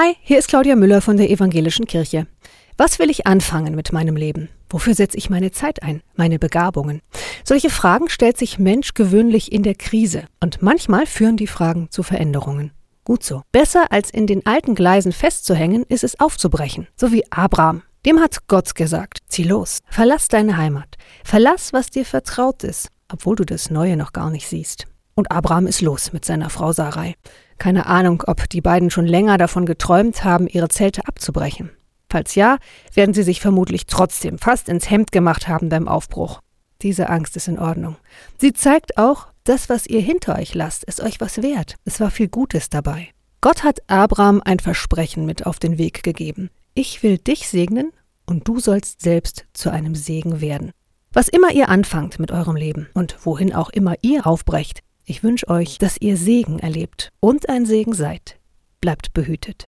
Hi, hier ist Claudia Müller von der Evangelischen Kirche. Was will ich anfangen mit meinem Leben? Wofür setze ich meine Zeit ein? Meine Begabungen? Solche Fragen stellt sich Mensch gewöhnlich in der Krise und manchmal führen die Fragen zu Veränderungen. Gut so. Besser als in den alten Gleisen festzuhängen, ist es aufzubrechen, so wie Abraham. Dem hat Gott gesagt, zieh los, verlass deine Heimat, verlass, was dir vertraut ist, obwohl du das Neue noch gar nicht siehst. Und Abraham ist los mit seiner Frau Sarai. Keine Ahnung, ob die beiden schon länger davon geträumt haben, ihre Zelte abzubrechen. Falls ja, werden sie sich vermutlich trotzdem fast ins Hemd gemacht haben beim Aufbruch. Diese Angst ist in Ordnung. Sie zeigt auch, das, was ihr hinter euch lasst, ist euch was wert. Es war viel Gutes dabei. Gott hat Abraham ein Versprechen mit auf den Weg gegeben. Ich will dich segnen und du sollst selbst zu einem Segen werden. Was immer ihr anfangt mit eurem Leben und wohin auch immer ihr aufbrecht, ich wünsche euch, dass ihr Segen erlebt und ein Segen seid. Bleibt behütet.